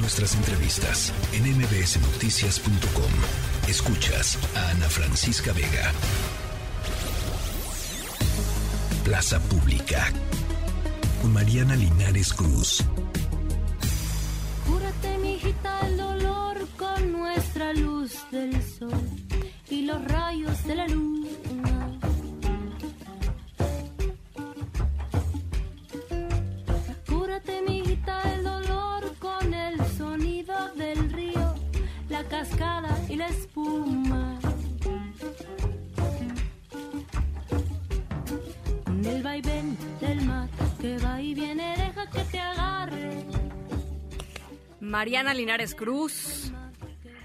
Nuestras entrevistas en mbsnoticias.com. Escuchas a Ana Francisca Vega. Plaza Pública. Mariana Linares Cruz. Mariana Linares Cruz.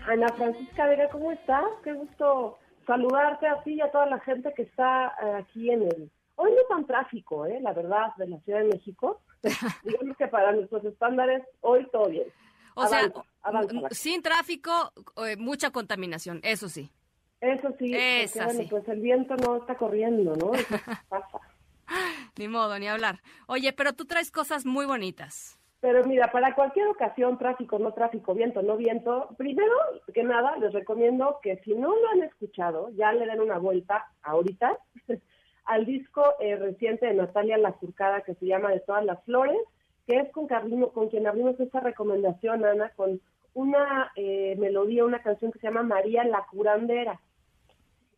Ana Francisca Vega, ¿cómo estás? Qué gusto saludarte a ti y a toda la gente que está eh, aquí en el... Hoy no tan tráfico, ¿eh? La verdad, de la Ciudad de México. Digamos que para nuestros estándares, hoy todo bien. O sea, Avanza, avanza, sin tráfico, eh, mucha contaminación, eso sí. Eso sí, porque, bueno, pues el viento no está corriendo, ¿no? Eso pasa. Ni modo, ni hablar. Oye, pero tú traes cosas muy bonitas. Pero mira, para cualquier ocasión, tráfico, no tráfico, viento, no viento, primero que nada les recomiendo que si no lo han escuchado, ya le den una vuelta ahorita al disco eh, reciente de Natalia Lafourcada que se llama De todas las flores, que es con, abrimos- con quien abrimos esta recomendación, Ana, con una eh, melodía, una canción que se llama María la Curandera.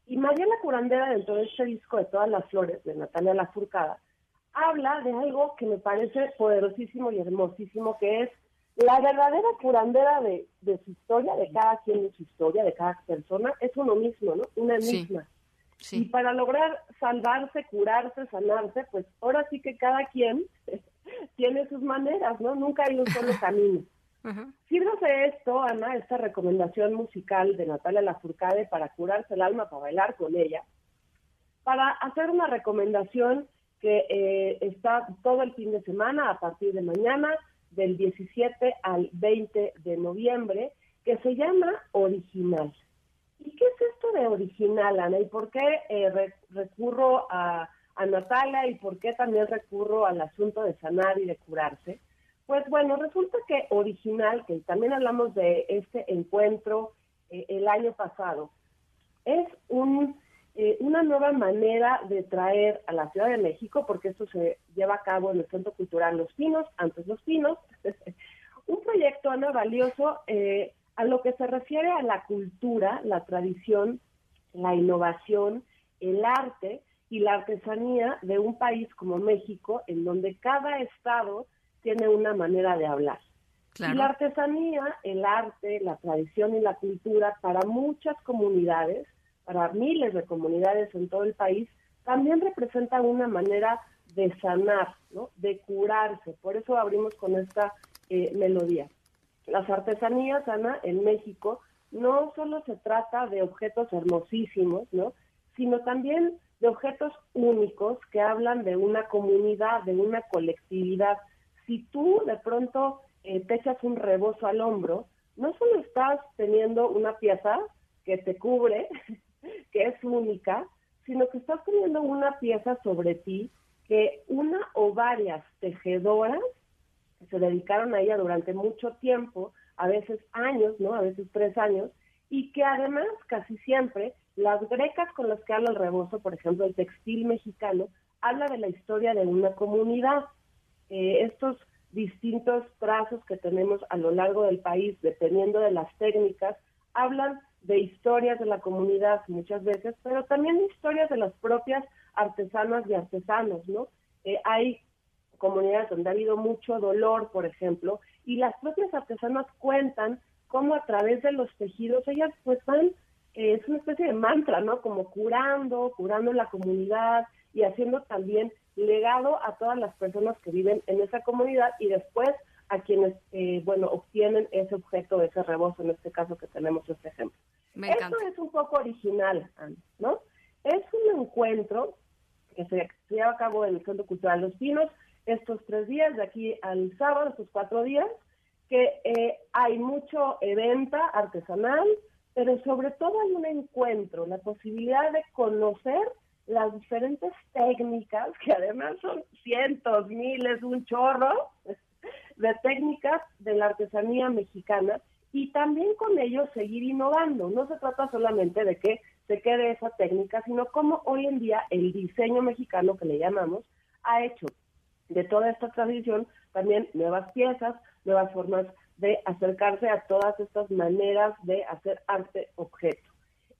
Y María la Curandera, dentro de este disco de todas las flores de Natalia Lafourcada, habla de algo que me parece poderosísimo y hermosísimo, que es la verdadera curandera de, de su historia, de cada quien de su historia, de cada persona, es uno mismo, ¿no? Una Sí. misma. Y para lograr salvarse, curarse, sanarse, pues ahora sí que cada quien tiene sus maneras, ¿no? Nunca hay un solo camino. Sírvase esto, Ana, esta recomendación musical de Natalia Lafourcade para curarse el alma, para bailar con ella, para hacer una recomendación que eh, está todo el fin de semana, a partir de mañana, del 17 al 20 de noviembre, que se llama Original. ¿Y qué es esto de original, Ana? ¿Y por qué eh, re- recurro a, a Natalia y por qué también recurro al asunto de sanar y de curarse? Pues bueno, resulta que original, que también hablamos de este encuentro eh, el año pasado, es un, eh, una nueva manera de traer a la Ciudad de México, porque esto se lleva a cabo en el Centro Cultural Los Pinos, antes Los Pinos, un proyecto, Ana, valioso eh, a lo que se refiere a la cultura, la tradición, la innovación, el arte y la artesanía de un país como México, en donde cada estado tiene una manera de hablar. Y la artesanía, el arte, la tradición y la cultura para muchas comunidades, para miles de comunidades en todo el país, también representa una manera de sanar, ¿no? de curarse. Por eso abrimos con esta eh, melodía. Las artesanías, Ana, en México, no solo se trata de objetos hermosísimos, ¿no? sino también de objetos únicos que hablan de una comunidad, de una colectividad. Si tú de pronto eh, te echas un rebozo al hombro, no solo estás teniendo una pieza que te cubre, que es única, sino que estás teniendo una pieza sobre ti que una o varias tejedoras se dedicaron a ella durante mucho tiempo, a veces años, ¿no? A veces tres años, y que además casi siempre las grecas con las que habla el rebozo, por ejemplo, el textil mexicano, habla de la historia de una comunidad. Eh, estos distintos trazos que tenemos a lo largo del país, dependiendo de las técnicas, hablan de historias de la comunidad muchas veces, pero también de historias de las propias artesanas y artesanos, ¿no? Eh, hay comunidades donde ha habido mucho dolor, por ejemplo, y las propias artesanas cuentan cómo a través de los tejidos ellas pues van, eh, es una especie de mantra, ¿no? Como curando, curando la comunidad y haciendo también legado a todas las personas que viven en esa comunidad y después a quienes, eh, bueno, obtienen ese objeto, ese rebozo, en este caso que tenemos este ejemplo. Me encanta. Esto es un poco original, ¿no? Es un encuentro que se, lleva a cabo en el Centro Cultural Los Pinos estos tres días, de aquí al sábado, estos cuatro días, que eh, hay mucho evento artesanal, pero sobre todo hay un encuentro, la posibilidad de conocer las diferentes técnicas, que además son cientos, miles, un chorro, de técnicas de la artesanía mexicana y también con ello seguir innovando. No se trata solamente de que se quede esa técnica, sino como hoy en día el diseño mexicano que le llamamos ha hecho de toda esta tradición también nuevas piezas, nuevas formas de acercarse a todas estas maneras de hacer arte objeto.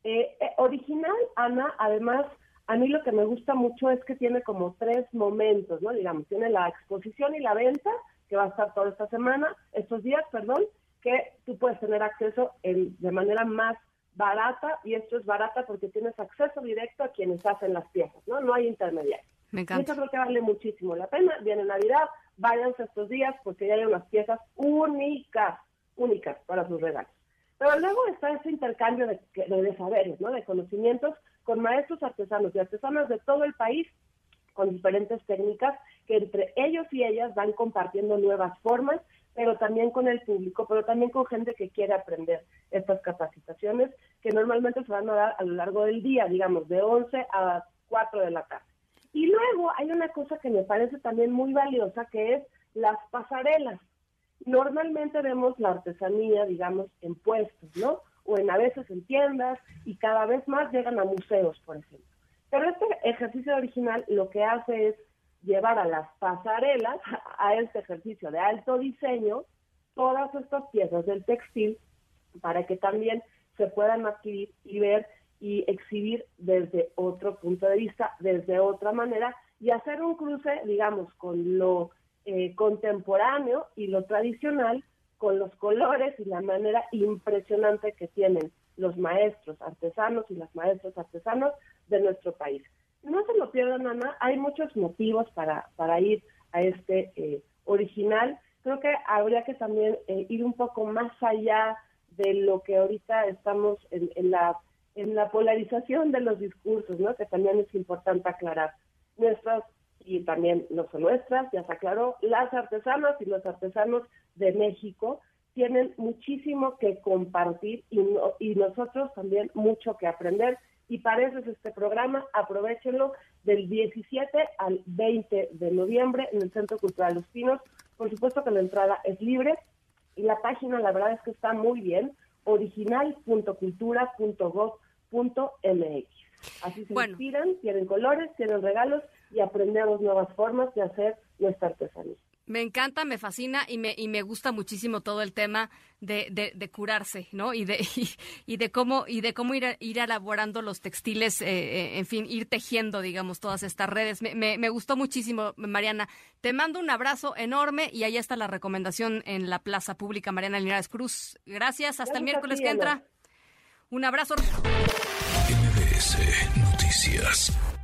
Eh, eh, original, Ana, además, a mí lo que me gusta mucho es que tiene como tres momentos, ¿no? Digamos, tiene la exposición y la venta, que va a estar toda esta semana, estos días, perdón, que tú puedes tener acceso en, de manera más barata, y esto es barata porque tienes acceso directo a quienes hacen las piezas, ¿no? No hay intermediarios. Me encanta. Y eso creo que vale muchísimo la pena. Viene Navidad, váyanse estos días porque ya hay unas piezas únicas, únicas para sus regalos. Pero luego está ese intercambio de, de, saberes, ¿no? de conocimientos con maestros artesanos y artesanas de todo el país con diferentes técnicas que entre ellos y ellas van compartiendo nuevas formas, pero también con el público, pero también con gente que quiere aprender estas capacitaciones que normalmente se van a dar a lo largo del día, digamos, de 11 a 4 de la tarde. Y luego hay una cosa que me parece también muy valiosa, que es las pasarelas normalmente vemos la artesanía, digamos, en puestos, ¿no? O en a veces en tiendas y cada vez más llegan a museos, por ejemplo. Pero este ejercicio original lo que hace es llevar a las pasarelas, a este ejercicio de alto diseño, todas estas piezas del textil para que también se puedan adquirir y ver y exhibir desde otro punto de vista, desde otra manera y hacer un cruce, digamos, con lo eh, contemporáneo y lo tradicional con los colores y la manera impresionante que tienen los maestros artesanos y las maestras artesanos de nuestro país. No se lo pierdan, Ana, hay muchos motivos para, para ir a este eh, original. Creo que habría que también eh, ir un poco más allá de lo que ahorita estamos en, en, la, en la polarización de los discursos, ¿no? que también es importante aclarar. Nuestras y también no son nuestras, ya se aclaró, las artesanas y los artesanos de México tienen muchísimo que compartir y, y nosotros también mucho que aprender. Y para eso es este programa, aprovechenlo del 17 al 20 de noviembre en el Centro Cultural Los Pinos. Por supuesto que la entrada es libre y la página la verdad es que está muy bien, original.cultura.gov.mx. Así se inspiran, tienen colores, tienen regalos y aprendemos nuevas formas de hacer nuestra artesanía. Me encanta, me fascina y me, y me gusta muchísimo todo el tema de, de, curarse, ¿no? Y de, y, de cómo, y de cómo ir, ir elaborando los textiles, eh, eh, en fin, ir tejiendo, digamos, todas estas redes. Me, me, gustó muchísimo, Mariana. Te mando un abrazo enorme y ahí está la recomendación en la Plaza Pública Mariana Linares Cruz. Gracias, hasta el miércoles que entra. Un abrazo. MBS Noticias.